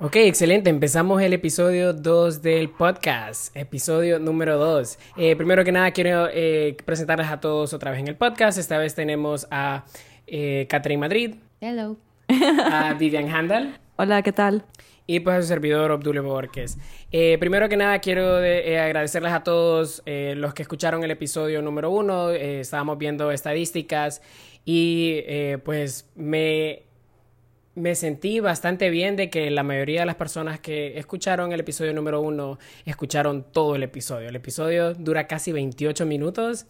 Ok, excelente. Empezamos el episodio 2 del podcast, episodio número 2. Eh, primero que nada, quiero eh, presentarles a todos otra vez en el podcast. Esta vez tenemos a eh, Catherine Madrid. Hello. A Vivian Handel. Hola, ¿qué tal? Y pues a su servidor, Obdulio Borges. primero que nada, quiero agradecerles a todos los que escucharon el episodio número 1. estábamos viendo estadísticas y pues me me sentí bastante bien de que la mayoría de las personas que escucharon el episodio número uno escucharon todo el episodio. El episodio dura casi 28 minutos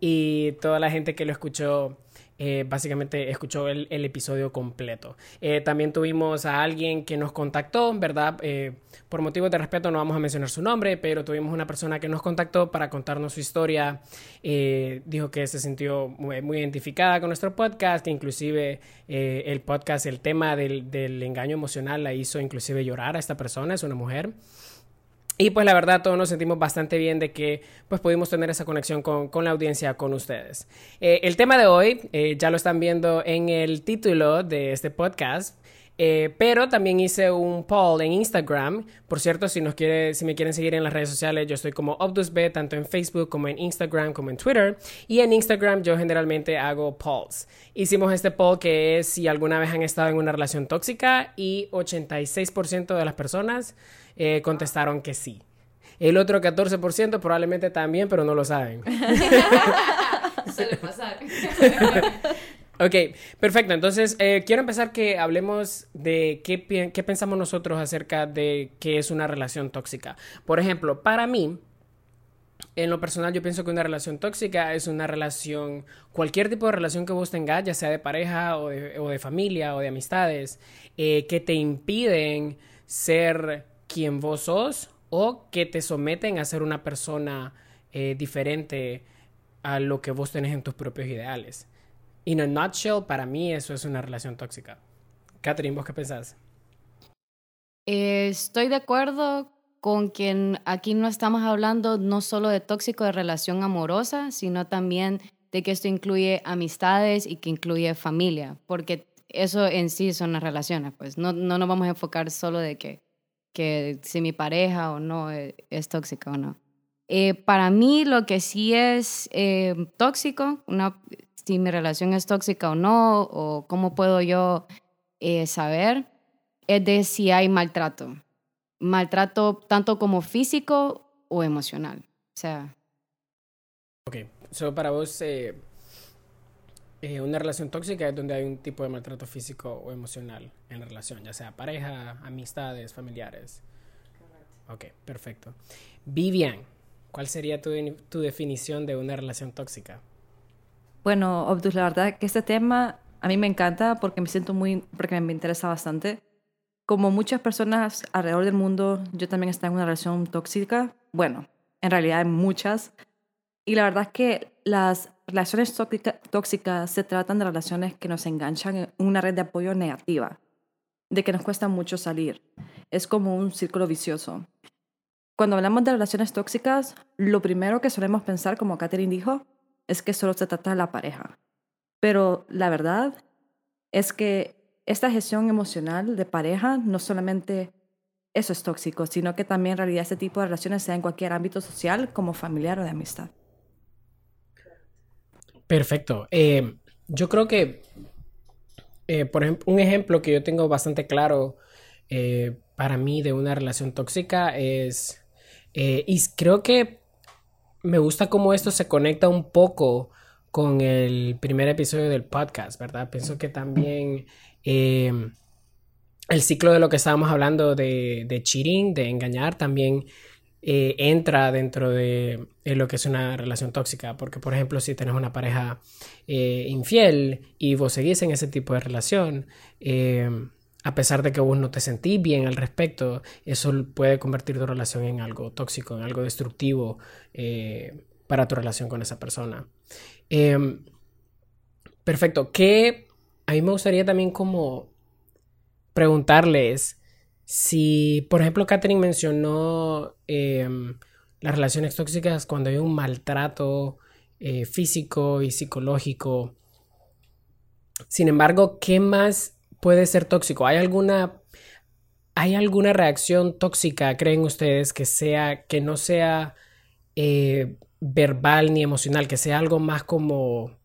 y toda la gente que lo escuchó eh, básicamente escuchó el, episodio completo. Eh, también tuvimos a alguien que nos contactó, ¿verdad? Eh, por motivos de respeto no vamos a mencionar su nombre, pero tuvimos una persona que nos contactó para contarnos su historia. dijo que se sintió muy, identificada con nuestro podcast, que inclusive el podcast, el tema del, del engaño emocional la hizo inclusive llorar a esta persona, es una mujer. Y pues la verdad todos nos sentimos bastante bien de que pues pudimos tener esa conexión con, con la audiencia, con ustedes. Eh, el tema de hoy eh, ya lo están viendo en el título de este podcast. Eh, pero también hice un poll en Instagram. Por cierto, si, nos quiere, si me quieren seguir en las redes sociales, yo estoy como OptusB, tanto en Facebook como en Instagram, como en Twitter. Y en Instagram yo generalmente hago polls. Hicimos este poll que es si alguna vez han estado en una relación tóxica y 86% de las personas eh, contestaron que sí. El otro 14% probablemente también, pero no lo saben. Suele pasar. ok, perfecto. Entonces, eh, quiero empezar que hablemos de qué, qué pensamos nosotros acerca de qué es una relación tóxica. Por ejemplo, para mí, en lo personal, yo pienso que una relación tóxica es una relación, cualquier tipo de relación que vos tengas, ya sea de pareja o de, familia o de amistades, eh, que te impiden ser quien vos sos o que te someten a ser una persona eh, diferente a lo que vos tenés en tus propios ideales. In a nutshell, para mí eso es una relación tóxica. Catherine, ¿vos qué pensás? Estoy de acuerdo con quien aquí no estamos hablando no solo de tóxico de relación amorosa, sino también de que esto incluye amistades y que incluye familia, porque eso en sí son las relaciones, pues no, no nos vamos a enfocar solo de que que si mi pareja o no eh, es, tóxica o no. Eh, para mí lo que sí es eh, tóxico, una, si mi relación es tóxica o no, o cómo puedo yo saber, es de si hay maltrato. Maltrato tanto como físico o emocional. O sea. Ok, so para vos eh, una relación tóxica es donde hay un tipo de maltrato físico o emocional en la relación, ya sea pareja, amistades, familiares. Ok, perfecto. Vivian, ¿cuál sería tu, tu definición de una relación tóxica? Bueno, Obdus, la verdad que este tema a mí me encanta porque me siento muy, porque me interesa bastante. Como muchas personas alrededor del mundo, yo también estoy en una relación tóxica. Bueno, en realidad hay muchas. Y la verdad es que las relaciones tóxicas se tratan de relaciones que nos enganchan en una red de apoyo negativa, de que nos cuesta mucho salir. Es como un círculo vicioso. Cuando hablamos de relaciones tóxicas, lo primero que solemos pensar, como Catherine dijo, es que solo se trata de la pareja. Pero la verdad es que esta gestión emocional de pareja no solamente eso es tóxico, sino que también en realidad este tipo de relaciones sea en cualquier ámbito social, como familiar o de amistad. Perfecto. Eh, yo creo que, eh, por ejemplo, un ejemplo que yo tengo bastante claro eh, para mí de una relación tóxica es, y creo que me gusta cómo esto se conecta un poco con el primer episodio del podcast, ¿verdad? Pienso que también el ciclo de lo que estábamos hablando de, de cheating, de engañar, también eh, entra dentro de, lo que es una relación tóxica. Porque, por ejemplo, si tenés una pareja eh, infiel y vos seguís en ese tipo de relación, eh, a pesar de que vos no te sentís bien al respecto, eso puede convertir tu relación en algo tóxico, en algo destructivo para tu relación con esa persona. Em, perfecto. Que a mí me gustaría también como preguntarles si, por ejemplo, Catherine mencionó em, las relaciones tóxicas cuando hay un maltrato eh, físico y psicológico. Sin embargo, ¿qué más puede ser tóxico? ¿Hay alguna, ¿hay alguna reacción tóxica, creen ustedes, que sea, que no sea eh, verbal ni emocional, que sea algo más como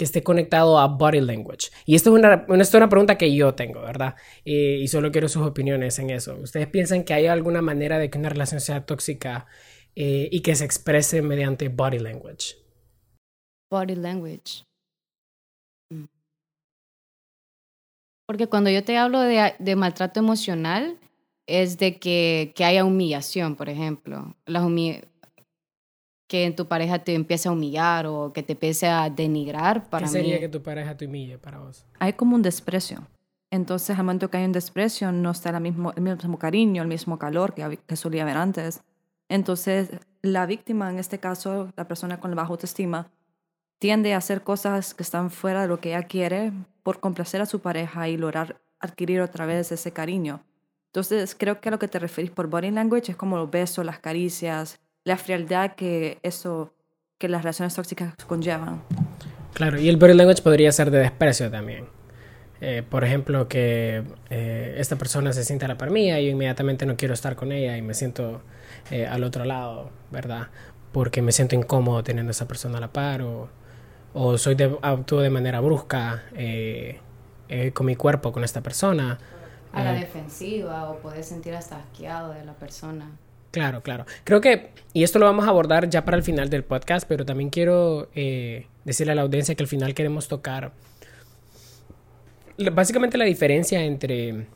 que esté conectado a body language. Y esto es una, es una pregunta que yo tengo, ¿verdad? Eh, y solo quiero sus opiniones en eso. ¿Ustedes piensan que hay alguna manera de que una relación sea tóxica eh, y que se exprese mediante body language? Body language. Porque cuando yo te hablo de, de maltrato emocional, es de que, que haya humillación, por ejemplo. Las humi que tu pareja te empiece a humillar o que te empiece a denigrar para ¿Qué sería mí. que tu pareja te humille para vos? Hay como un desprecio. Entonces, al momento que hay un desprecio, no está el mismo, el mismo cariño, el mismo calor que, que solía haber antes. Entonces, la víctima, en este caso, la persona con la baja autoestima, tiende a hacer cosas que están fuera de lo que ella quiere por complacer a su pareja y lograr adquirir otra vez ese cariño. Entonces, creo que a lo que te referís por body language es como los besos, las caricias, la frialdad que eso, que las relaciones tóxicas conllevan. Claro, y el body language podría ser de desprecio también. Eh, por ejemplo, que eh, esta persona se sienta a la par mía y yo inmediatamente no quiero estar con ella y me siento eh, al otro lado, ¿verdad? Porque me siento incómodo teniendo a esa persona a la par o, o soy de, actúo de manera brusca eh, eh, con mi cuerpo con esta persona. A la Eh, defensiva o puedes sentir hasta asqueado de la persona. Claro, claro. Creo que, y esto lo vamos a abordar ya para el final del podcast, pero también quiero eh, decirle a la audiencia que al final queremos tocar básicamente la diferencia entre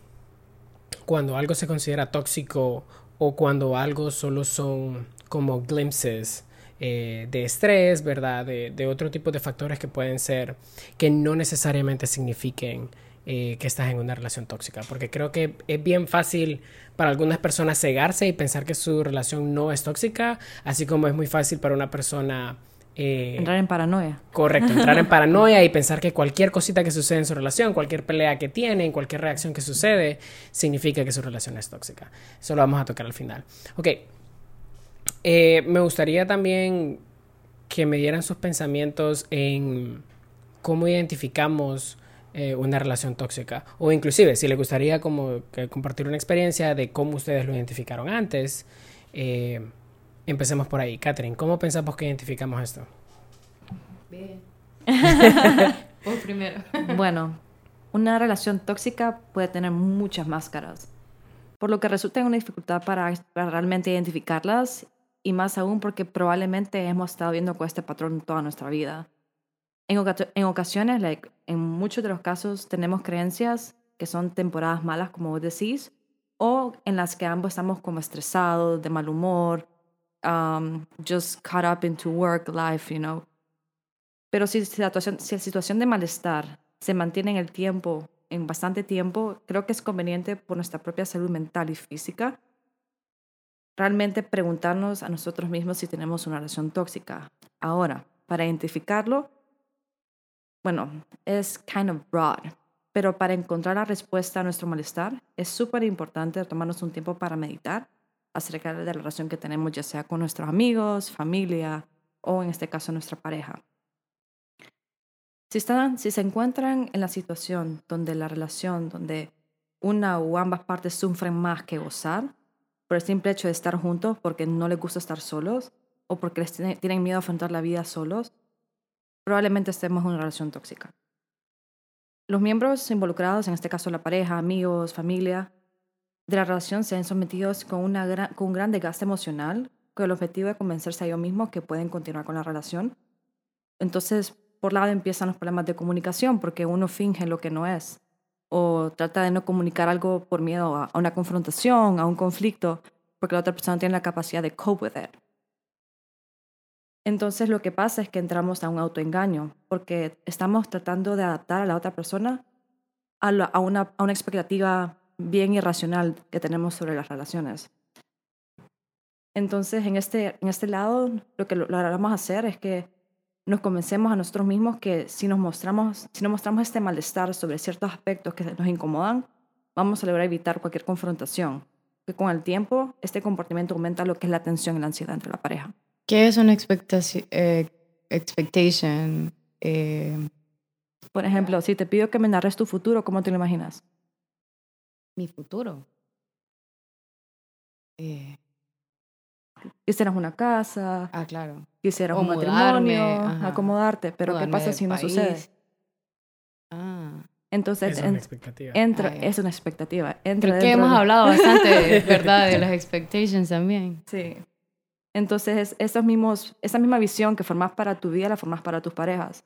cuando algo se considera tóxico o cuando algo solo son como glimpses eh, de estrés, ¿verdad? De, de otro tipo de factores que pueden ser, que no necesariamente signifiquen eh, que estás en una relación tóxica, porque creo que es bien fácil para algunas personas cegarse y pensar que su relación no es tóxica, así como es muy fácil para una persona... eh, Entrar en paranoia. Correcto, entrar en paranoia y pensar que cualquier cosita que sucede en su relación, cualquier pelea que tienen, cualquier reacción que sucede, significa que su relación es tóxica. Eso lo vamos a tocar al final. Ok, Eh, me gustaría también que me dieran sus pensamientos en cómo identificamos eh, una relación tóxica. O inclusive, si les gustaría como que compartir una experiencia de cómo ustedes lo identificaron antes. eh, empecemos por ahí. Catherine, ¿cómo pensamos que identificamos esto? Bien. Vos primero. Bueno, una relación tóxica puede tener muchas máscaras, por lo que resulta en una dificultad para, para realmente identificarlas y más aún porque probablemente hemos estado viendo con este patrón toda nuestra vida. En, oca- en ocasiones, like, en muchos de los casos, tenemos creencias que son temporadas malas, como vos decís, o en las que ambos estamos como estresados, de mal humor, um, just caught up into work life, you know. Pero si, si situación, si la situación de malestar se mantiene en el tiempo, en bastante tiempo, creo que es conveniente por nuestra propia salud mental y física realmente preguntarnos a nosotros mismos si tenemos una relación tóxica. Ahora, para identificarlo, bueno, es kind of broad, pero para encontrar la respuesta a nuestro malestar es súper importante tomarnos un tiempo para meditar acerca de la relación que tenemos, ya sea con nuestros amigos, familia o en este caso nuestra pareja. Si, están, si se encuentran en la situación donde la relación, donde una o ambas partes sufren más que gozar, por el simple hecho de estar juntos porque no les gusta estar solos o porque les tiene- tienen miedo a afrontar la vida solos, probablemente estemos en una relación tóxica. Los miembros involucrados, en este caso la pareja, amigos, familia, de la relación se ven sometidos con, con un gran desgaste emocional con el objetivo de convencerse a ellos mismos que pueden continuar con la relación. Entonces, por lado empiezan los problemas de comunicación porque uno finge lo que no es o trata de no comunicar algo por miedo a, una confrontación, a un conflicto, porque la otra persona tiene la capacidad de cope with it. Entonces lo que pasa es que entramos a un autoengaño, porque estamos tratando de adaptar a la otra persona a, una, una expectativa bien irracional que tenemos sobre las relaciones. Entonces, en este, en este lado, lo que lo, lo vamos a hacer es que nos convencemos a nosotros mismos que si nos mostramos, si nos mostramos este malestar sobre ciertos aspectos que nos incomodan, vamos a lograr evitar cualquier confrontación. Que con el tiempo, este comportamiento aumenta lo que es la tensión y la ansiedad entre la pareja. ¿Qué es una expectaci- eh, expectation? Eh, Por ejemplo, si te pido que me narres tu futuro, ¿cómo te lo imaginas? Mi futuro. Eh, Quisieras una casa, ah, claro. quisieras O un mudarme, matrimonio, ajá. acomodarte, pero ¿qué pasa si no país. sucede? Ah. Entonces, Es una en- expectativa. entra, Ah, es una expectativa. Entra Creo que hemos de- hablado bastante, ¿verdad? De las expectations también. Sí. Entonces, esos mismos, esa misma visión que formas para tu vida, la formas para tus parejas.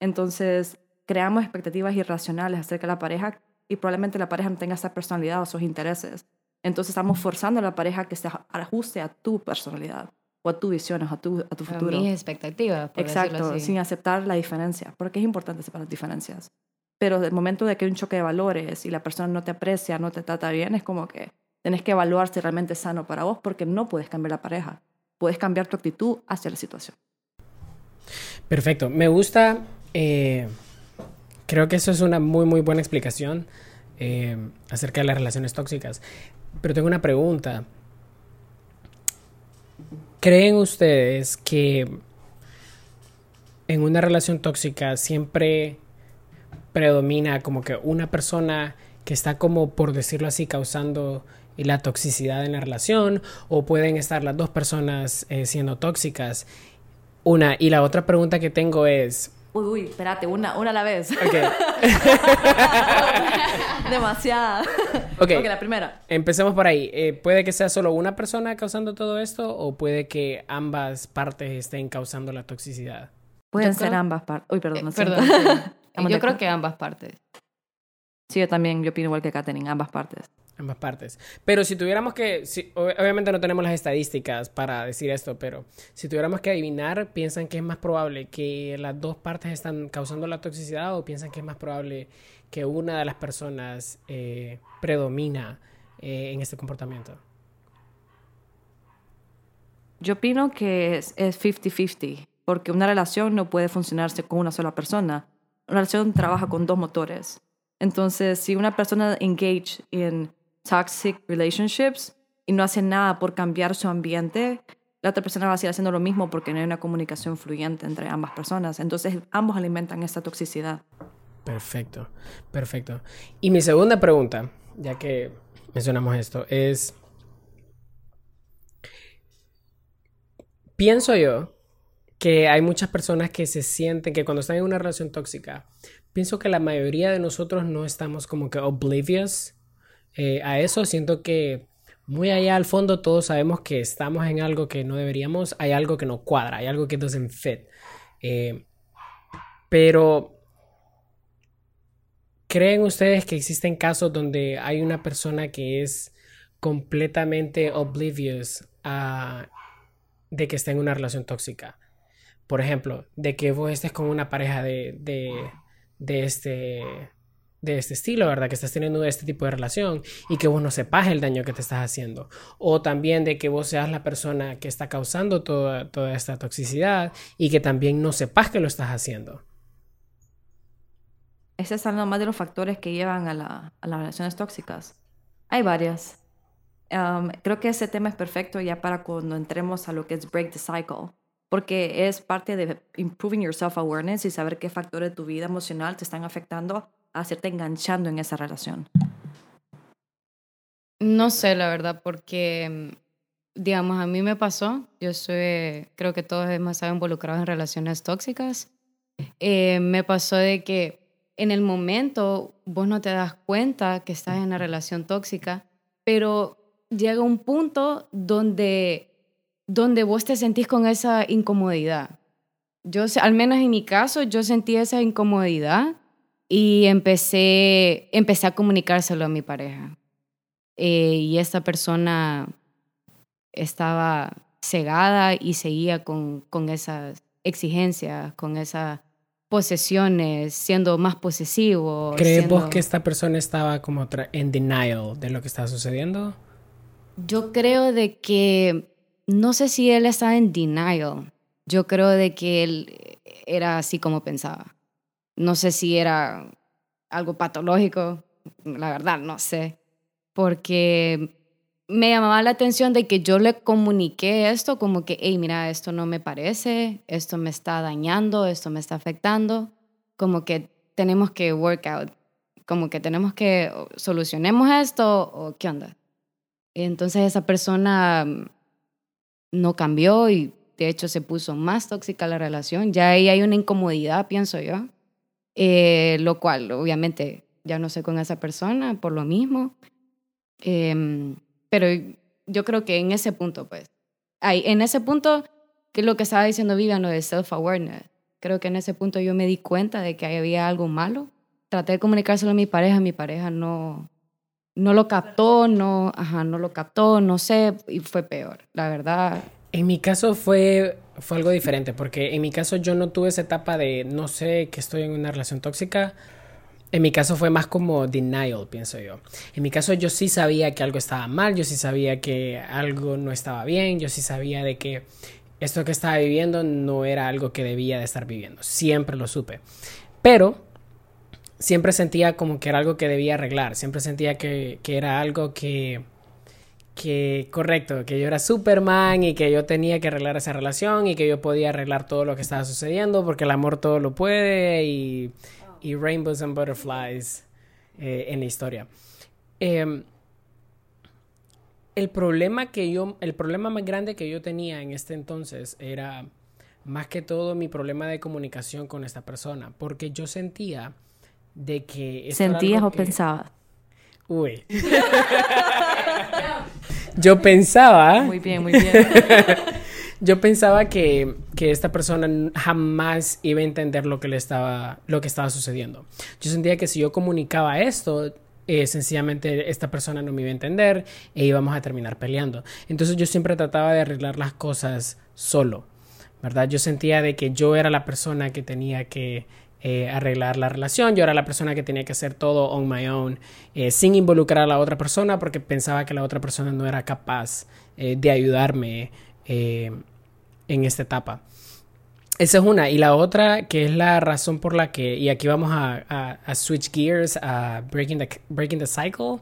Entonces, creamos expectativas irracionales acerca de la pareja y probablemente la pareja no tenga esa personalidad o esos intereses. Entonces, estamos forzando a la pareja que se ajuste a tu personalidad o a tu visión, a tu, a tu A futuro. mis expectativas, por Exacto, así. sin aceptar la diferencia, porque es importante separar las diferencias. Pero del momento de que hay un choque de valores y la persona no te aprecia, no te trata bien, es como que tenés que evaluar si realmente es sano para vos, porque no puedes cambiar la pareja. Puedes cambiar tu actitud hacia la situación. Perfecto. Me gusta. eh, creo que eso es una muy, muy buena explicación eh, acerca de las relaciones tóxicas. Pero tengo una pregunta. ¿Creen ustedes que en una relación tóxica siempre predomina como que una persona que está como, por decirlo así, causando la toxicidad en la relación? ¿O pueden estar las dos personas eh, siendo tóxicas? Una. Y la otra pregunta que tengo es... Uy, uy, espérate, una, una a la vez. Ok. Demasiada. Ok. ok, la primera. Empecemos por ahí. Eh, ¿Puede que sea solo una persona causando todo esto o puede que ambas partes estén causando la toxicidad? Pueden Yo ser creo- ambas partes. Uy, perdón. Eh, perdón. sí. Yo creo que ambas partes. Sí, yo también, yo opino igual que Katherine, ambas partes. Ambas partes. Pero si tuviéramos que, obviamente no tenemos las estadísticas para decir esto, pero si tuviéramos que adivinar, ¿piensan que es más probable que las dos partes están causando la toxicidad o piensan que es más probable que una de las personas eh, predomina eh, en este comportamiento? Yo opino que es es 50-50, porque una relación no puede funcionarse con una sola persona. Una relación trabaja con dos motores. Entonces, si una persona engage in toxic relationships y no hace nada por cambiar su ambiente, la otra persona va a seguir haciendo lo mismo porque no hay una comunicación fluyente entre ambas personas. Entonces, ambos alimentan esta toxicidad. Perfecto, perfecto. Y mi segunda pregunta, ya que mencionamos esto, es, pienso yo que hay muchas personas que se sienten que cuando están en una relación tóxica, pienso que la mayoría de nosotros no estamos como que oblivious eh, a eso. Siento que muy allá al fondo todos sabemos que estamos en algo que no deberíamos, hay algo que no cuadra, hay algo que doesn't fit. Eh, pero ¿Creen ustedes que existen casos donde hay una persona que es completamente oblivious a de que está en una relación tóxica? Por ejemplo, de que vos estés con una pareja de, de, de este de este estilo, ¿verdad? Que estás teniendo este tipo de relación y que vos no sepas el daño que te estás haciendo. O también de que vos seas la persona que está causando toda, toda esta toxicidad y que también no sepas que lo estás haciendo. Ese es uno más de los factores que llevan a, la- a las relaciones tóxicas. Hay varias. Um, creo que ese tema es perfecto ya para cuando entremos a lo que es break the cycle, porque es parte de improving your self-awareness y saber qué factores de tu vida emocional te están afectando hacerte enganchando en esa relación. No sé, la verdad, porque, mm, digamos, a mí me pasó, yo soy, creo que todos hemos estado involucrados en relaciones tóxicas, Eh, me pasó de que en el momento vos no te das cuenta que estás en una relación tóxica, pero llega un punto donde, donde vos te sentís con esa incomodidad. Yo, al menos en mi caso, yo sentí esa incomodidad y empecé, empecé a comunicárselo a mi pareja. Eh, y esta persona estaba cegada y seguía con, con esas exigencias, con esas posesiones, siendo más posesivo. ¿Crees vos que esta persona estaba como en denial de lo que estaba sucediendo? Yo creo de que, no sé si él estaba en denial, yo creo de que él era así como pensaba. No sé si era algo patológico, la verdad, no sé. Porque me llamaba la atención de que yo le comuniqué esto como que, hey, mira, esto no me parece, esto me está dañando, esto me está afectando, como que tenemos que work out como que tenemos que solucionemos esto o qué onda. Entonces esa persona mm, no cambió y de hecho se puso más tóxica la relación. Ya ahí hay una incomodidad, pienso yo, eh, lo cual obviamente ya no sé con esa persona por lo mismo. Em, pero yo creo que en ese punto, pues, ahí, en ese punto, que lo que estaba diciendo Vivian, lo de self-awareness, creo que en ese punto yo me di cuenta de que había algo malo. Traté de comunicárselo a mi pareja, mi pareja no, no lo captó, no, ajá, no lo captó, no sé, y fue peor, la verdad. En mi caso fue, fue algo diferente, porque en mi caso yo no tuve esa etapa de no sé que estoy en una relación tóxica. En mi caso fue más como denial, pienso yo. En mi caso yo sí sabía que algo estaba mal, yo sí sabía que algo no estaba bien, yo sí sabía de que esto que estaba viviendo no era algo que debía de estar viviendo. Siempre lo supe. Pero siempre sentía como que era algo que debía arreglar, siempre sentía que, que era algo que que, correcto, que yo era Superman y que yo tenía que arreglar esa relación y que yo podía arreglar todo lo que estaba sucediendo porque el amor todo lo puede y, y rainbows and butterflies eh, en la historia. Em, el problema que yo, el problema más grande que yo tenía en este entonces era más que todo mi problema de comunicación con esta persona, porque yo sentía de que... ¿Sentías o pensabas? Uy. Yo pensaba. Muy bien, muy bien. yo pensaba que, que, esta persona jamás iba a entender lo que le estaba, lo que estaba sucediendo. Yo sentía que si yo comunicaba esto, eh, sencillamente esta persona no me iba a entender e íbamos a terminar peleando. Entonces yo siempre trataba de arreglar las cosas solo, ¿verdad? Yo sentía de que yo era la persona que tenía que eh, arreglar la relación. Yo era la persona que tenía que hacer todo on my own, eh, sin involucrar a la otra persona, porque pensaba que la otra persona no era capaz eh, de ayudarme en esta etapa. Esa es una. Y la otra, que es la razón por la que, y aquí vamos a, switch gears, a breaking the, breaking the cycle,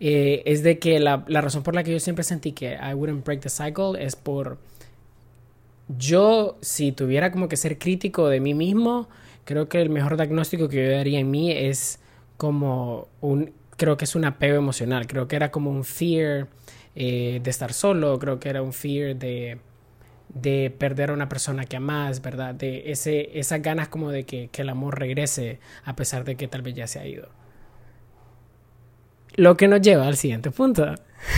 es de que la, la razón por la que yo siempre sentí que I wouldn't break the cycle es por yo, si tuviera como que ser crítico de mí mismo, creo que el mejor diagnóstico que yo daría en mí es como un, creo que es un apego emocional, creo que era como un fear eh, de estar solo, creo que era un fear de, de perder a una persona que amas, ¿verdad? De ese, esas ganas como de que, que el amor regrese a pesar de que tal vez ya se ha ido. Lo que nos lleva al siguiente punto.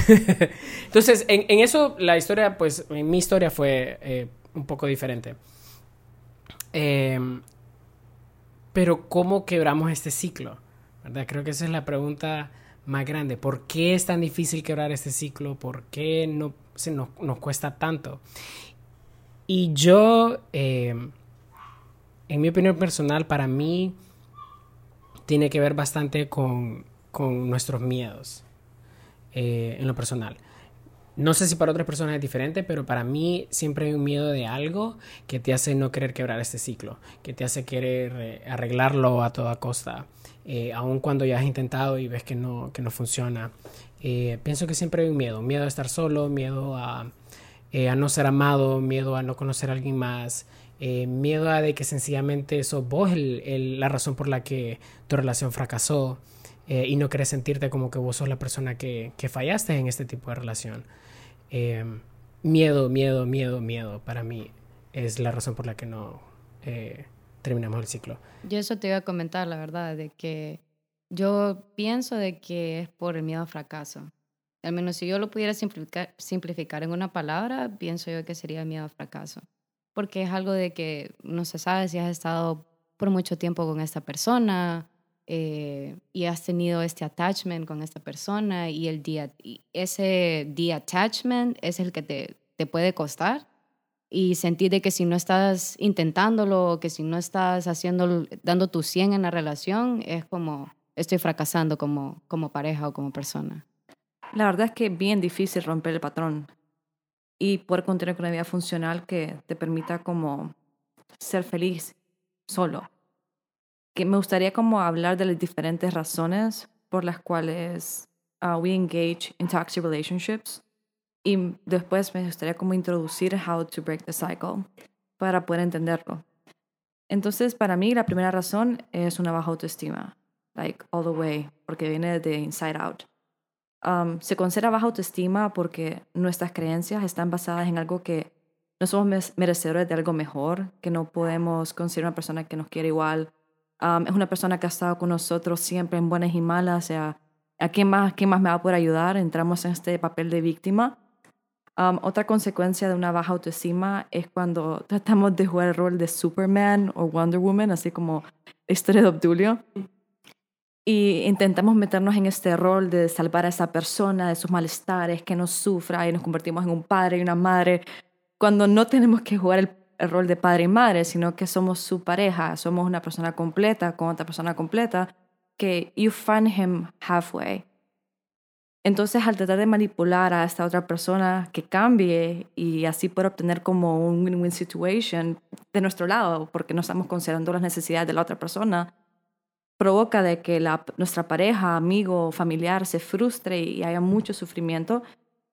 Entonces, en, eso la historia, pues, mi historia fue eh, un poco diferente. Eh, pero ¿cómo quebramos este ciclo? ¿Verdad? Creo que esa es la pregunta más grande. ¿Por qué es tan difícil quebrar este ciclo? ¿Por qué no, se nos, cuesta tanto? Y yo, eh, en mi opinión personal, para mí tiene que ver bastante con, con nuestros miedos eh, en lo personal. No sé si para otras personas es diferente, pero para mí siempre hay un miedo de algo que te hace no querer quebrar este ciclo, que te hace querer eh, arreglarlo a toda costa, eh, aun cuando ya has intentado y ves que no, que no funciona. Eh, pienso que siempre hay un miedo, miedo a estar solo, miedo a, a no ser amado, miedo a no conocer a alguien más, miedo a de que sencillamente sos vos la razón por la que tu relación fracasó. Y no querés sentirte como que vos sos la persona que, que fallaste en este tipo de relación. Em, miedo, miedo, miedo, miedo, para mí es la razón por la que no eh, terminamos el ciclo. Yo eso te iba a comentar, la verdad, de que yo pienso de que es por el miedo al fracaso. Al menos si yo lo pudiera simplificar, simplificar en una palabra, pienso yo que sería miedo al fracaso. Porque es algo de que no se sabe si has estado por mucho tiempo con esta persona, eh, y has tenido este attachment con esta persona y, el día, ese detachment es el que te, te puede costar y sentir de que si no estás intentándolo, que si no estás haciendo, dando tu 100 en la relación, es como estoy fracasando como, como pareja o como persona. La verdad es que es bien difícil romper el patrón y poder continuar con una vida funcional que te permita como ser feliz solo que me gustaría como hablar de las diferentes razones por las cuales uh, we engage in toxic relationships y después me gustaría como introducir how to break the cycle para poder entenderlo. Entonces, para mí la primera razón es una baja autoestima. like all the way, porque viene de inside out. Um, se considera baja autoestima porque nuestras creencias están basadas en algo que no somos merecedores de algo mejor, que no podemos considerar una persona que nos quiere igual. Es una persona que ha estado con nosotros siempre en buenas y malas, o sea, ¿a quién más, quién más me va a poder ayudar? Entramos en este papel de víctima. Otra consecuencia de una baja autoestima es cuando tratamos de jugar el rol de Superman o Wonder Woman, así como historia de Obdulio y intentamos meternos en este rol de salvar a esa persona de sus malestares, que no sufra y nos convertimos en un padre y una madre, cuando no tenemos que jugar el, rol de padre y madre, sino que somos su pareja, somos una persona completa con otra persona completa, que you find him halfway. Entonces, al tratar de manipular a esta otra persona que cambie y así poder obtener como un win-win situation de nuestro lado, porque no estamos considerando las necesidades de la otra persona, provoca de que nuestra pareja, amigo, familiar se frustre y haya mucho sufrimiento,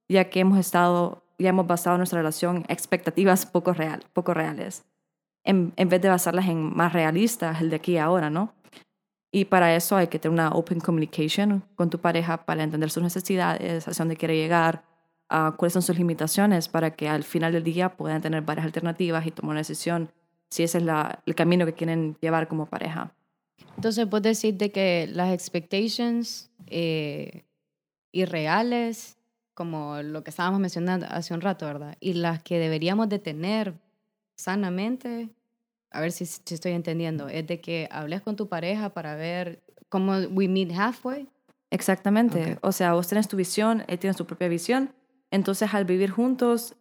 ya que hemos estado, ya hemos basado nuestra relación en expectativas poco, real, poco reales, en, en vez de basarlas en más realistas, el de aquí y ahora, ¿no? Y para eso hay que tener una open communication con tu pareja para entender sus necesidades, hacia dónde quiere llegar, uh, cuáles son sus limitaciones, para que al final del día puedan tener varias alternativas y tomar una decisión si ese es la, el camino que quieren llevar como pareja. Entonces, vos decir de que las expectations eh, irreales, como lo que estábamos mencionando hace un rato, ¿verdad? Y las que deberíamos de tener sanamente, a ver si, si estoy entendiendo, es de que hables con tu pareja para ver cómo we meet halfway. Exactamente. O sea, vos tenés tu visión, él tiene su propia visión. Entonces, al vivir juntos,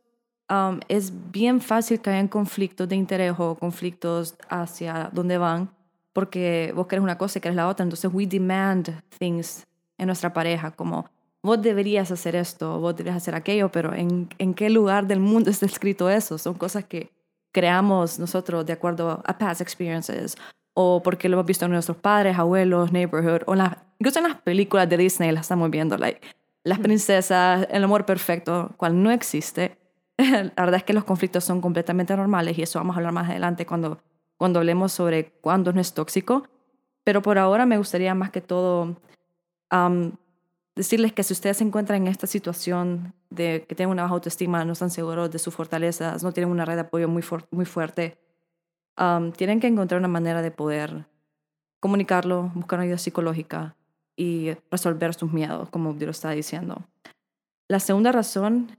um, es bien fácil caer en conflictos de interés o conflictos hacia dónde van porque vos querés una cosa y querés la otra. Entonces, we demand things en nuestra pareja, como vos deberías hacer esto, vos deberías hacer aquello, pero ¿en, en qué lugar del mundo está escrito eso? Son cosas que creamos nosotros de acuerdo a past experiences o porque lo hemos visto en nuestros padres, abuelos, neighborhood, o las, incluso en las películas de Disney las estamos viendo, like, las princesas, el amor perfecto, cual no existe. La verdad es que los conflictos son completamente normales y eso vamos a hablar más adelante cuando cuando hablemos sobre cuándo no es tóxico. Pero por ahora me gustaría más que todo decirles que si ustedes se encuentran en esta situación de que tienen una baja autoestima, no están seguros de sus fortalezas, no tienen una red de apoyo muy, fuerte, tienen que encontrar una manera de poder comunicarlo, buscar una ayuda psicológica y resolver sus miedos, como lo está diciendo. La segunda razón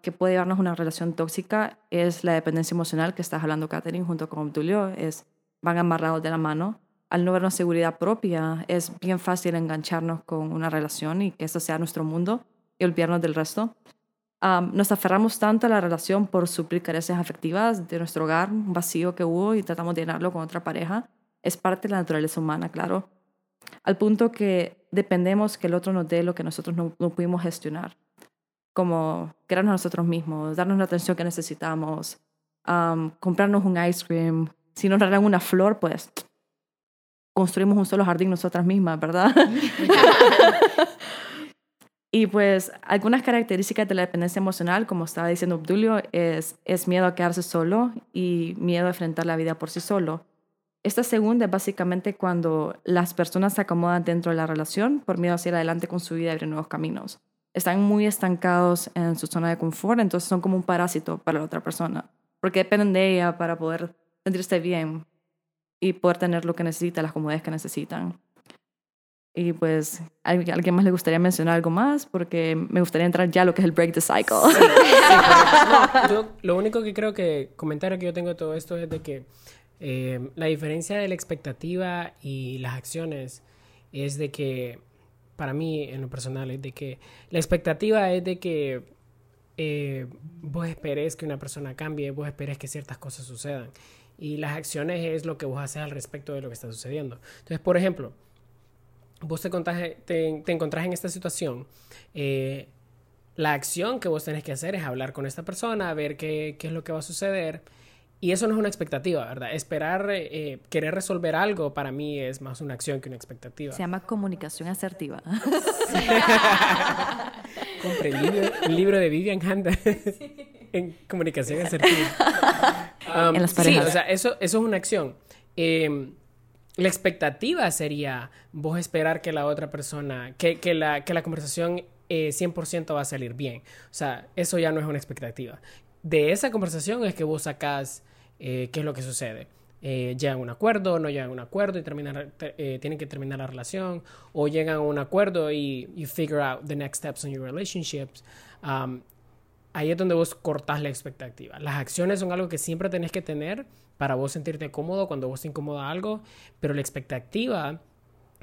que puede llevarnos a una relación tóxica es la dependencia emocional que estás hablando, Catherine, junto con Tulio, es van amarrados de la mano. Al no ver una seguridad propia, es bien fácil engancharnos con una relación y que eso sea nuestro mundo y olvidarnos del resto. nos aferramos tanto a la relación por suplir carencias afectivas de nuestro hogar, un vacío que hubo y tratamos de llenarlo con otra pareja. Es parte de la naturaleza humana, claro. Al punto que dependemos que el otro nos dé lo que nosotros no, no pudimos gestionar como querernos a nosotros mismos, darnos la atención que necesitamos, comprarnos un ice cream. Si nos regalan una flor, pues construimos un solo jardín nosotras mismas, ¿verdad? y pues algunas características de la dependencia emocional, como estaba diciendo Obdulio, es, es miedo a quedarse solo y miedo a enfrentar la vida por sí solo. Esta segunda es básicamente cuando las personas se acomodan dentro de la relación por miedo a seguir adelante con su vida y abrir nuevos caminos están muy estancados en su zona de confort, entonces son como un parásito para la otra persona, porque dependen de ella para poder sentirse bien y poder tener lo que necesita, las comodidades que necesitan. Y pues, ¿a alguien más le gustaría mencionar algo más? Porque me gustaría entrar ya a lo que es el break the cycle. yo, lo único que creo que, comentario que yo tengo de todo esto es de que eh, la diferencia de la expectativa y las acciones es de que para mí en lo personal es de que la expectativa es de que eh, vos esperes que una persona cambie, vos esperes que ciertas cosas sucedan. Y las acciones es lo que vos haces al respecto de lo que está sucediendo. Entonces, por ejemplo, vos te, te, te encontrás en esta situación. Eh, la acción que vos tenés que hacer es hablar con esta persona, ver qué, qué es lo que va a suceder y eso no es una expectativa, ¿verdad? Esperar, eh, querer resolver algo para mí es más una acción que una expectativa. Se llama comunicación asertiva. Compré el libro, de Vivian Handa en comunicación asertiva. En las parejas. Sí, o sea, eso, eso es una acción. Em, la expectativa sería vos esperar que la otra persona, que, que, la, que la conversación eh, 100% va a salir bien. O sea, eso ya no es una expectativa. De esa conversación es que vos sacás eh, qué es lo que sucede. Eh, llegan a un acuerdo, no llegan a un acuerdo y terminan, eh, tienen que terminar la relación, o llegan a un acuerdo y you figure out the next steps in your relationships. Um, ahí es donde vos cortás la expectativa. Las acciones son algo que siempre tenés que tener para vos sentirte cómodo cuando vos te incomoda algo, pero la expectativa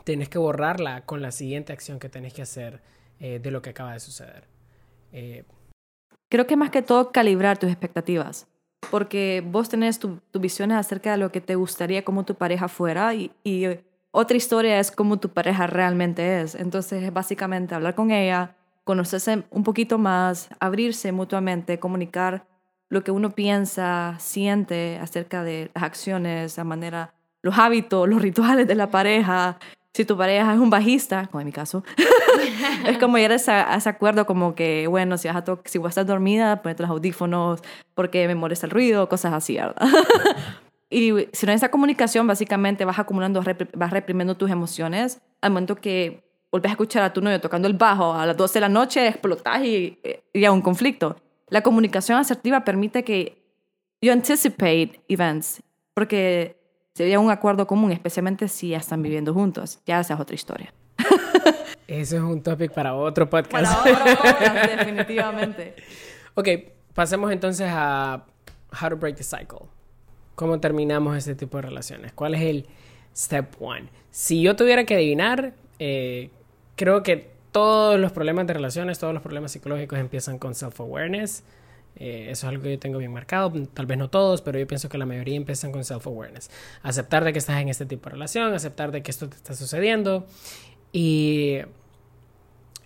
tenés que borrarla con la siguiente acción que tenés que hacer eh, de lo que acaba de suceder. Eh, Creo que más que todo calibrar tus expectativas, porque vos tenés tus tu visiones acerca de lo que te gustaría como tu pareja fuera y, y otra historia es cómo tu pareja realmente es. Entonces es básicamente hablar con ella, conocerse un poquito más, abrirse mutuamente, comunicar lo que uno piensa, siente acerca de las acciones, la manera, los hábitos, los rituales de la pareja. Si tu pareja es un bajista, como en mi caso, es como llegar a ese, acuerdo como que, bueno, si vas, a si vas a estar dormida, ponete los audífonos porque me molesta el ruido, cosas así, ¿verdad? y si no hay esa comunicación, básicamente vas acumulando, vas reprimiendo tus emociones al momento que volvés a escuchar a tu novio tocando el bajo a las 12 de la noche, explotás y, y hay un conflicto. La comunicación asertiva permite que you anticipate events, porque sería un acuerdo común, especialmente si ya están viviendo juntos. Ya esa es otra historia. Eso es un topic para otro podcast. Para otro podcast, definitivamente. Ok, pasemos entonces a How to Break the Cycle. ¿Cómo terminamos este tipo de relaciones? ¿Cuál es el step one? Si yo tuviera que adivinar, eh, creo que todos los problemas de relaciones, todos los problemas psicológicos empiezan con self-awareness. Eh, eso es algo que yo tengo bien marcado, tal vez no todos, pero yo pienso que la mayoría empiezan con self-awareness. Aceptar de que estás en este tipo de relación, aceptar de que esto te está sucediendo. Y,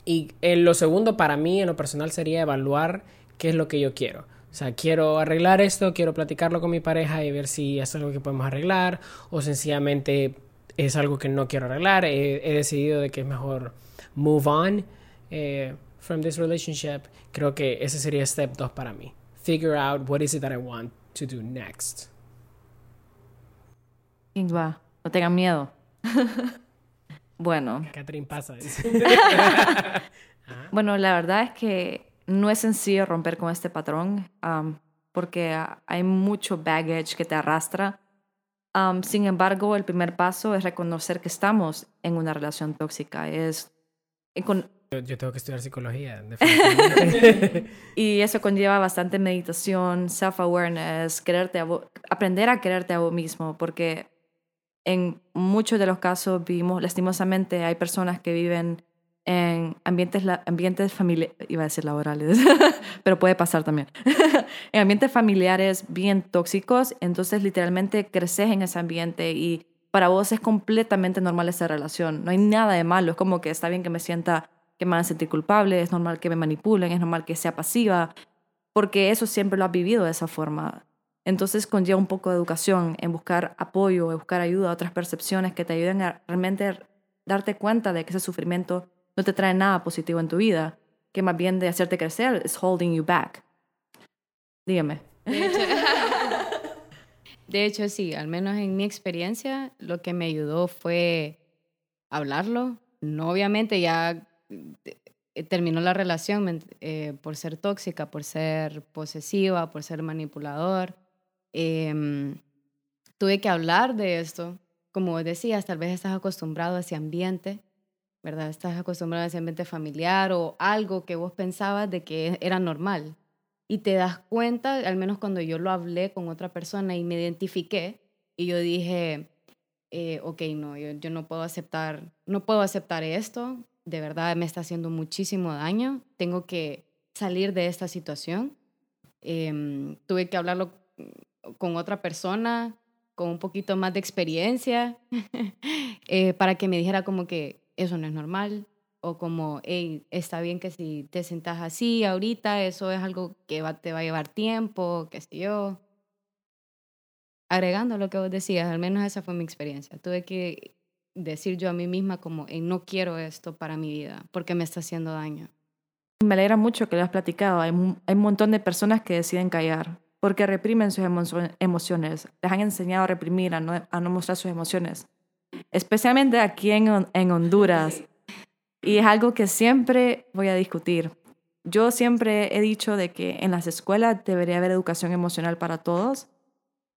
y en lo segundo para mí, en lo personal, sería evaluar qué es lo que yo quiero. O sea, quiero arreglar esto, quiero platicarlo con mi pareja y ver si es algo que podemos arreglar o sencillamente es algo que no quiero arreglar. He, he decidido de que es mejor move on eh, from this relationship, creo que ese sería step 2 para mí. Figure out what is it that I want to do next. Va, no tengan miedo. bueno. Catherine pasa. bueno, la verdad es que no es sencillo romper con este patrón um, porque hay mucho baggage que te arrastra. Um, sin embargo, el primer paso es reconocer que estamos en una relación tóxica. Es con... Yo, yo, tengo que estudiar psicología, y eso conlleva bastante meditación, self-awareness, quererte aprender a quererte a vos mismo, porque en muchos de los casos vivimos, lastimosamente, hay personas que viven en ambientes, ambientes familiares, iba a decir laborales, pero puede pasar también, en ambientes familiares bien tóxicos, entonces literalmente creces en ese ambiente y para vos es completamente normal esa relación. No hay nada de malo. Es como que está bien que me sienta, que me a sentir culpable, es normal que me manipulen, es normal que sea pasiva, porque eso siempre lo has vivido de esa forma. Entonces conlleva un poco de educación en buscar apoyo, en buscar ayuda otras percepciones que te ayuden a realmente darte cuenta de que ese sufrimiento no te trae nada positivo en tu vida, que más bien de hacerte crecer es holding you back. Dígame. De hecho, sí, al menos en mi experiencia, lo que me ayudó fue hablarlo. No, obviamente ya eh, terminó la relación eh, por ser tóxica, por ser posesiva, por ser manipulador. Eh, tuve que hablar de esto. Como decías, tal vez estás acostumbrado a ese ambiente, ¿verdad? Estás acostumbrado a ese ambiente familiar o algo que vos pensabas de que era normal y te das cuenta, al menos cuando yo lo hablé con otra persona y me identifiqué, y yo dije, eh, ok, no, yo, no puedo aceptar, no puedo aceptar esto, de verdad me está haciendo muchísimo daño, tengo que salir de esta situación. Eh, tuve que hablarlo con otra persona, con un poquito más de experiencia, eh, para que me dijera como que eso no es normal, o como, hey, está bien que si te sientas así ahorita, eso es algo que va, te va a llevar tiempo, qué sé yo. Agregando lo que vos decías, al menos esa fue mi experiencia. Tuve que decir yo a mí misma como, hey, no quiero esto para mi vida, porque me está haciendo daño. Me alegra mucho que lo has platicado. Hay, hay un montón de personas que deciden callar porque reprimen sus emociones. Les han enseñado a reprimir, a no, a no mostrar sus emociones. Especialmente aquí en, en Honduras. Y es algo que siempre voy a discutir. Yo siempre he dicho de que en las escuelas debería haber educación emocional para todos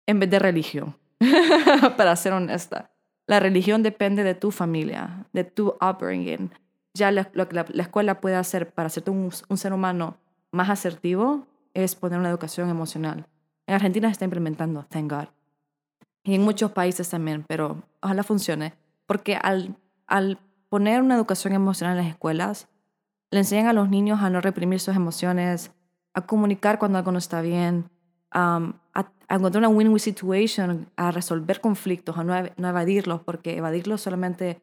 en vez de religión, para ser honesta. La religión depende de tu familia, de tu upbringing. Ya lo que la, escuela puede hacer para hacerte un, un ser humano más asertivo es poner una educación emocional. En Argentina se está implementando, thank God. Y en muchos países también, pero ojalá funcione. Porque al, al poner una educación emocional en las escuelas, le enseñan a los niños a no reprimir sus emociones, a comunicar cuando algo no está bien, a, encontrar una win-win situation, a resolver conflictos, a no, no evadirlos, porque evadirlos solamente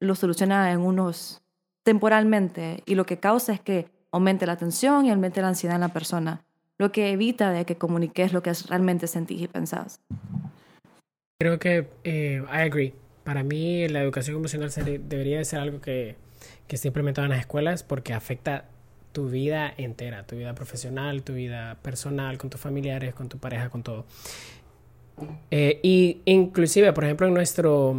lo soluciona en unos temporalmente y lo que causa es que aumente la tensión y aumente la ansiedad en la persona, lo que evita de que comuniques lo que realmente sentís y pensás. Creo que eh, I agree. Para mí la educación emocional debería de ser algo que, que esté implementado en las escuelas porque afecta tu vida entera, tu vida profesional, tu vida personal, con tus familiares, con tu pareja, con todo. Eh, y inclusive, por ejemplo, en nuestro,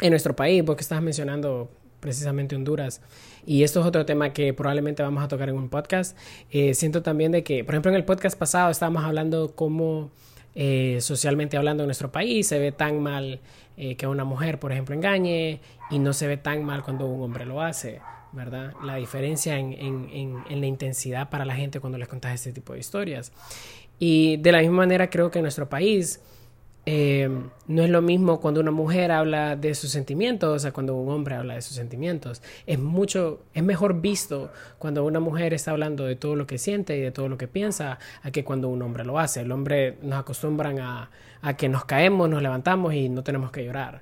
en nuestro país, vos que estabas mencionando precisamente Honduras, y esto es otro tema que probablemente vamos a tocar en un podcast, eh, siento también de que, por ejemplo, en el podcast pasado estábamos hablando cómo eh, socialmente hablando en nuestro país se ve tan mal que una mujer, por ejemplo, engañe y no se ve tan mal cuando un hombre lo hace. ¿verdad? La diferencia en, en, en, la intensidad para la gente cuando les contas este tipo de historias. Y de la misma manera creo que en nuestro país eh, no es lo mismo cuando una mujer habla de sus sentimientos a cuando un hombre habla de sus sentimientos. Es mucho, es mejor visto cuando una mujer está hablando de todo lo que siente y de todo lo que piensa a que cuando un hombre lo hace. El hombre nos acostumbran a, a que nos caemos, nos levantamos y no tenemos que llorar.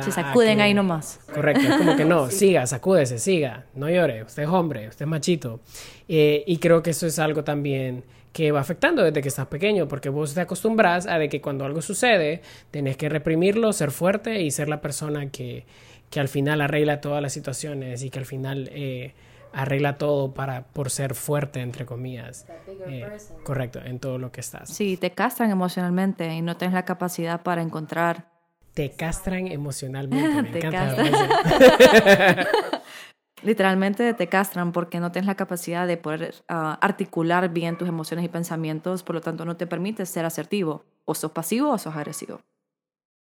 Se sacuden ahí nomás. Correcto, es como que no, siga, sacúdese, siga, no llore, usted es hombre, usted es machito. Eh, y creo que eso es algo también que va afectando desde que estás pequeño, porque vos te acostumbras a de que cuando algo sucede, tenés que reprimirlo, ser fuerte y ser la persona que, que al final arregla todas las situaciones y que al final eh, arregla todo para, por ser fuerte, entre comillas. Eh, correcto, en todo lo que estás. Sí, te castran emocionalmente y no tienes la capacidad para encontrar te castran emocionalmente. Me te encanta. Literalmente te castran porque no tienes la capacidad de poder ah, articular bien tus emociones y pensamientos, por lo tanto no te permite ser asertivo. O sos pasivo o sos agresivo.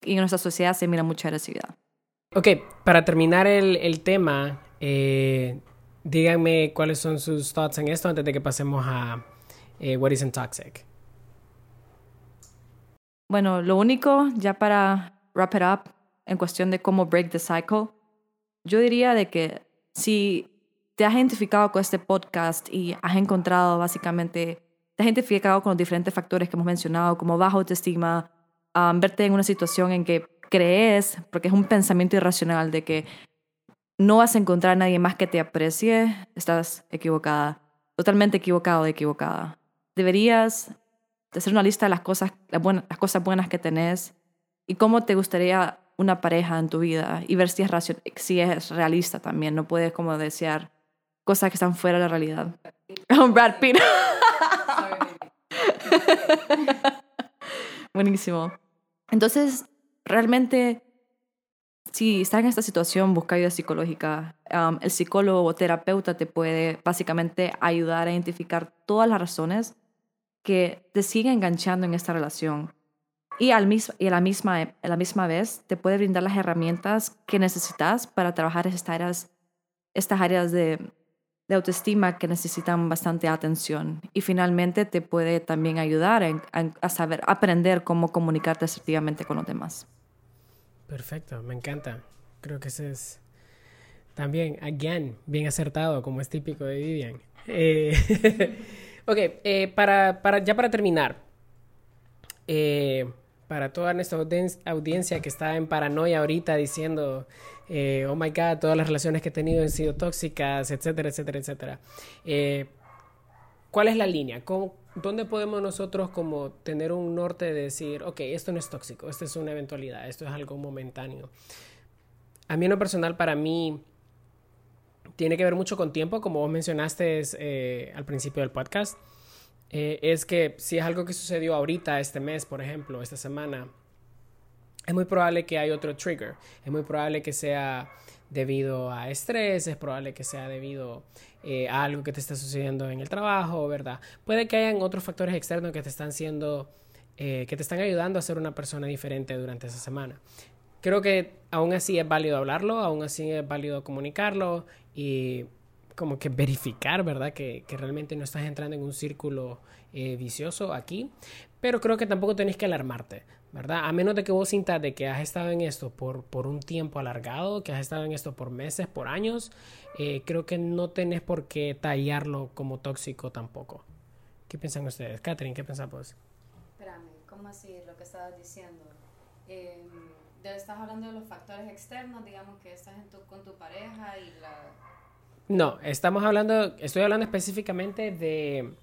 Y en nuestra sociedad se mira mucha agresividad. Ok, para terminar el, el tema, eh, díganme cuáles son sus thoughts en esto antes de que pasemos a eh, What isn't toxic. Bueno, lo único, ya para wrap it up en cuestión de cómo break the cycle, yo diría de que si te has identificado con este podcast y has encontrado básicamente, te has identificado con los diferentes factores que hemos mencionado, como bajo autoestima, um, verte en una situación en que crees, porque es un pensamiento irracional de que no vas a encontrar a nadie más que te aprecie, estás equivocada, totalmente equivocado o equivocada. Deberías hacer una lista de las cosas, las, buenas, las cosas buenas que tenés y cómo te gustaría una pareja en tu vida y ver si es, si es realista también. No puedes como desear cosas que están fuera de la realidad. Brad Pitt. Buenísimo. Entonces, realmente, si estás en esta situación, busca ayuda psicológica. Um, el psicólogo o terapeuta te puede básicamente ayudar a identificar todas las razones que te siguen enganchando en esta relación y, al y a, la misma, a la misma vez te puede brindar las herramientas que necesitas para trabajar estas áreas, estas áreas de, de autoestima que necesitan bastante atención. Y finalmente te puede también ayudar a, a, saber, aprender cómo comunicarte asertivamente con los demás. Perfecto, me encanta. Creo que ese es también, again, bien acertado, como es típico de Vivian. Eh, ok, eh, para, para, ya para terminar. Eh, para toda nuestra audiencia que está en paranoia ahorita diciendo, eh, oh my god, todas las relaciones que he tenido han sido tóxicas, etcétera, etcétera, etcétera. Eh, ¿Cuál es la línea? ¿Dónde podemos nosotros como tener un norte de decir, ok, esto no es tóxico, esto es una eventualidad, esto es algo momentáneo? A mí en lo personal, para mí, tiene que ver mucho con tiempo, como vos mencionaste eh, al principio del podcast. Eh, es que si es algo que sucedió ahorita, este mes, por ejemplo, esta semana, es muy probable que hay otro trigger. Es muy probable que sea debido a estrés, es probable que sea debido eh, a algo que te está sucediendo en el trabajo, ¿verdad? Puede que hayan otros factores externos que te están siendo, eh, que te están ayudando a ser una persona diferente durante esa semana. Creo que aún así es válido hablarlo, aún así es válido comunicarlo y como que verificar, ¿verdad? Que, que realmente no estás entrando en un círculo eh, vicioso aquí. Pero creo que tampoco tenés que alarmarte, ¿verdad? A menos de que vos sintas de que has estado en esto por, por un tiempo alargado, que has estado en esto por meses, por años, eh, creo que no tenés por qué tallarlo como tóxico tampoco. ¿Qué piensan ustedes? Catherine, ¿qué pensás vos? Espérame, ¿cómo así lo que estabas diciendo? Eh, ¿Estás hablando de los factores externos, digamos que estás en tu, con tu pareja y la... No, estamos hablando, estoy hablando específicamente de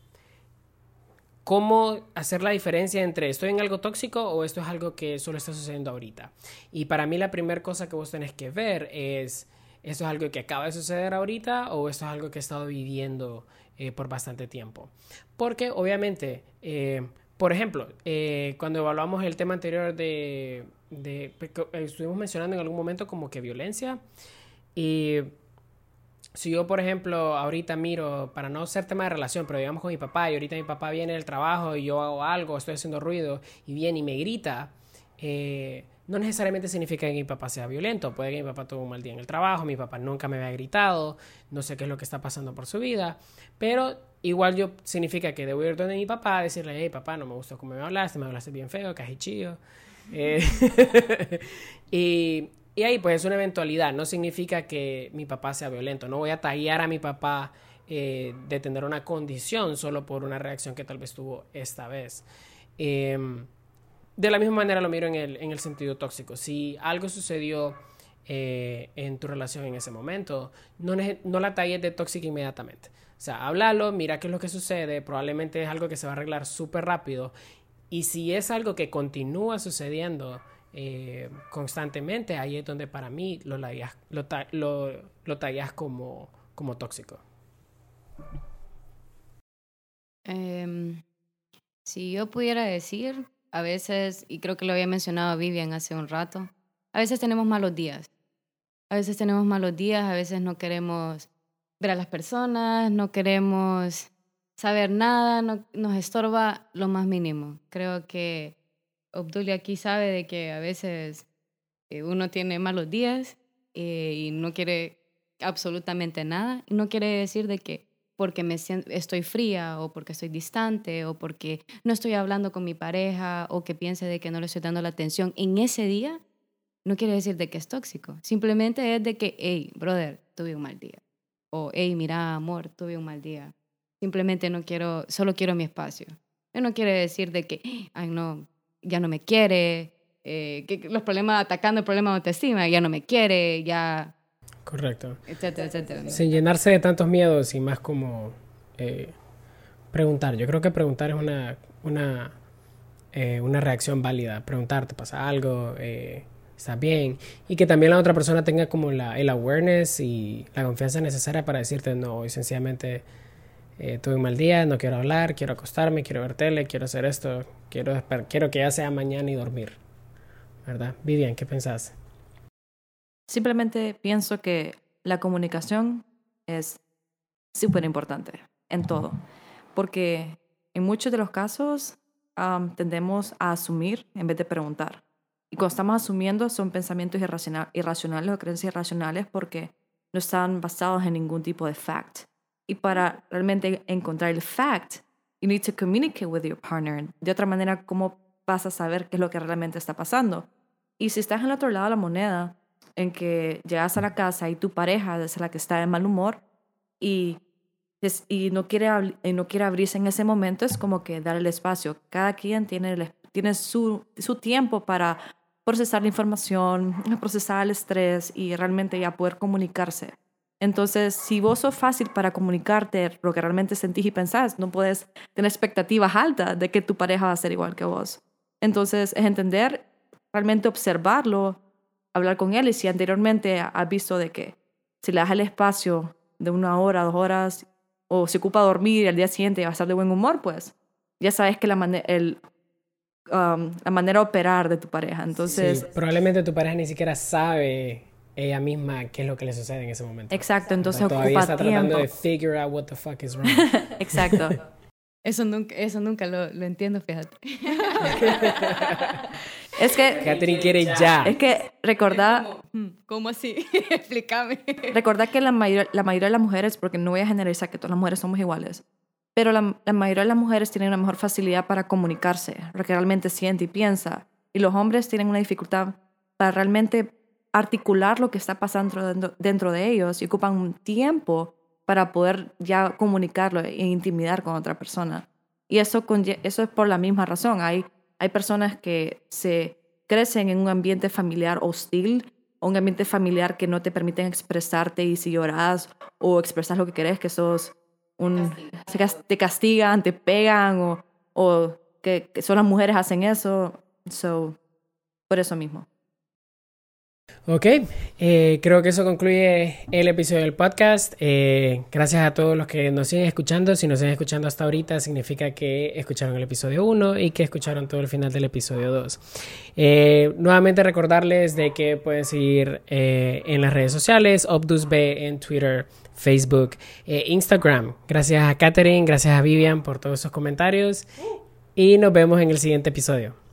cómo hacer la diferencia entre estoy en algo tóxico o esto es algo que solo está sucediendo ahorita. Y para mí la primera cosa que vos tenés que ver es, ¿esto es algo que acaba de suceder ahorita o esto es algo que he estado viviendo eh, por bastante tiempo? Porque obviamente, eh, por ejemplo, eh, cuando evaluamos el tema anterior de, de, estuvimos mencionando en algún momento como que violencia y si yo, por ejemplo, ahorita miro, para no ser tema de relación, pero digamos con mi papá, y ahorita mi papá viene del trabajo y yo hago algo, estoy haciendo ruido, y viene y me grita, eh, no necesariamente significa que mi papá sea violento. Puede que mi papá tuvo un mal día en el trabajo, mi papá nunca me había gritado, no sé qué es lo que está pasando por su vida, pero igual yo significa que debo ir donde mi papá, decirle, hey papá, no me gustó cómo me hablaste, me hablaste bien feo, casi chido. Eh, y y ahí pues es una eventualidad, no significa que mi papá sea violento, no voy a tallar a mi papá eh, de tener una condición solo por una reacción que tal vez tuvo esta vez. Em, de la misma manera lo miro en el, en el sentido tóxico. Si algo sucedió eh, en tu relación en ese momento, no, no la talles de tóxica inmediatamente. O sea, háblalo, mira qué es lo que sucede, probablemente es algo que se va a arreglar súper rápido. Y si es algo que continúa sucediendo, eh, constantemente, ahí es donde para mí lo, lo, lo, lo tallas como, como tóxico. Em, si yo pudiera decir, a veces, y creo que lo había mencionado Vivian hace un rato, a veces tenemos malos días. A veces tenemos malos días, a veces no queremos ver a las personas, no queremos saber nada, no, nos estorba lo más mínimo. Creo que Obdulia aquí sabe de que a veces eh, uno tiene malos días eh, y no quiere absolutamente nada. No quiere decir de que porque me estoy fría o porque estoy distante o porque no estoy hablando con mi pareja o que piense de que no le estoy dando la atención en ese día, no quiere decir de que es tóxico. Simplemente es de que, hey, brother, tuve un mal día. O, hey, mira, amor, tuve un mal día. Simplemente no quiero, solo quiero mi espacio. No quiere decir de que, ay, no, ya no me quiere, eh, que los problemas atacando el problema de autoestima, ya no me quiere, ya... Correcto. Etcétera, etcétera. Sin llenarse de tantos miedos y más como eh, preguntar. Yo creo que preguntar es una, una, eh, una reacción válida. Preguntar, ¿te pasa algo? ¿Estás bien? Y que también la otra persona tenga como la, el awareness y la confianza necesaria para decirte no, y sencillamente eh, tuve un mal día, no quiero hablar, quiero acostarme, quiero ver tele, quiero hacer esto, quiero, quiero que ya sea mañana y dormir. ¿Verdad? Vivian, ¿qué pensás? Simplemente pienso que la comunicación es súper importante en todo, porque en muchos de los casos tendemos a asumir en vez de preguntar. Y cuando estamos asumiendo son pensamientos irracionales o creencias irracionales porque no están basados en ningún tipo de fact. Y para realmente encontrar el fact, you need to communicate with your partner. De otra manera, ¿cómo vas a saber qué es lo que realmente está pasando? Y si estás en el otro lado de la moneda, en que llegas a la casa y tu pareja es la que está de mal humor y, y no, quiere, y no quiere abrirse en ese momento, es como que dar el espacio. Cada quien tiene, tiene su, su tiempo para procesar la información, procesar el estrés y realmente ya poder comunicarse. Entonces, si vos sos fácil para comunicarte lo que realmente sentís y pensás, no puedes tener expectativas altas de que tu pareja va a ser igual que vos. Entonces, es entender, realmente observarlo, hablar con él y si anteriormente has visto de que si le das el espacio de una hora, dos horas, o se ocupa dormir y al día siguiente va a estar de buen humor, pues ya sabes que la el, um, la manera de operar de tu pareja. Entonces, Sí, probablemente tu pareja ni siquiera sabe ella misma qué es lo que le sucede en ese momento. exacto, entonces Todavía ocupa está tiempo. tratando de figure out what the fuck is wrong. Exacto. Eso nunca, eso nunca lo, lo entiendo, fíjate. es que, Catherine quiere ya. es que recordar, Hmm, ¿Cómo así? Explícame. recordar que la mayoría, la mayoría de las mujeres, porque no voy a generalizar que todas las mujeres somos iguales, pero la, la mayoría de las mujeres tienen una mejor facilidad para comunicarse, lo que realmente siente y piensa. Y los hombres tienen una dificultad para realmente articular lo que está pasando dentro, dentro de ellos y ocupan un tiempo para poder ya comunicarlo e intimidar con otra persona. Y eso, eso es por la misma razón. Hay, hay personas que se crecen en un ambiente familiar hostil o un ambiente familiar que no te permiten expresarte y si lloras o expresas lo que querés, que sos un... te castigan, te pegan o, o que, que solo las mujeres hacen eso. So, por eso mismo. Ok, eh, creo que eso concluye el episodio del podcast. Eh, gracias a todos los que nos siguen escuchando. Si nos siguen escuchando hasta ahorita, significa que escucharon el episodio 1 y que escucharon todo el final del episodio 2. Eh, nuevamente recordarles de que pueden seguir en las redes sociales, ObdusB en Twitter, Facebook, Instagram. Gracias a Katherine, gracias a Vivian por todos esos comentarios y nos vemos en el siguiente episodio.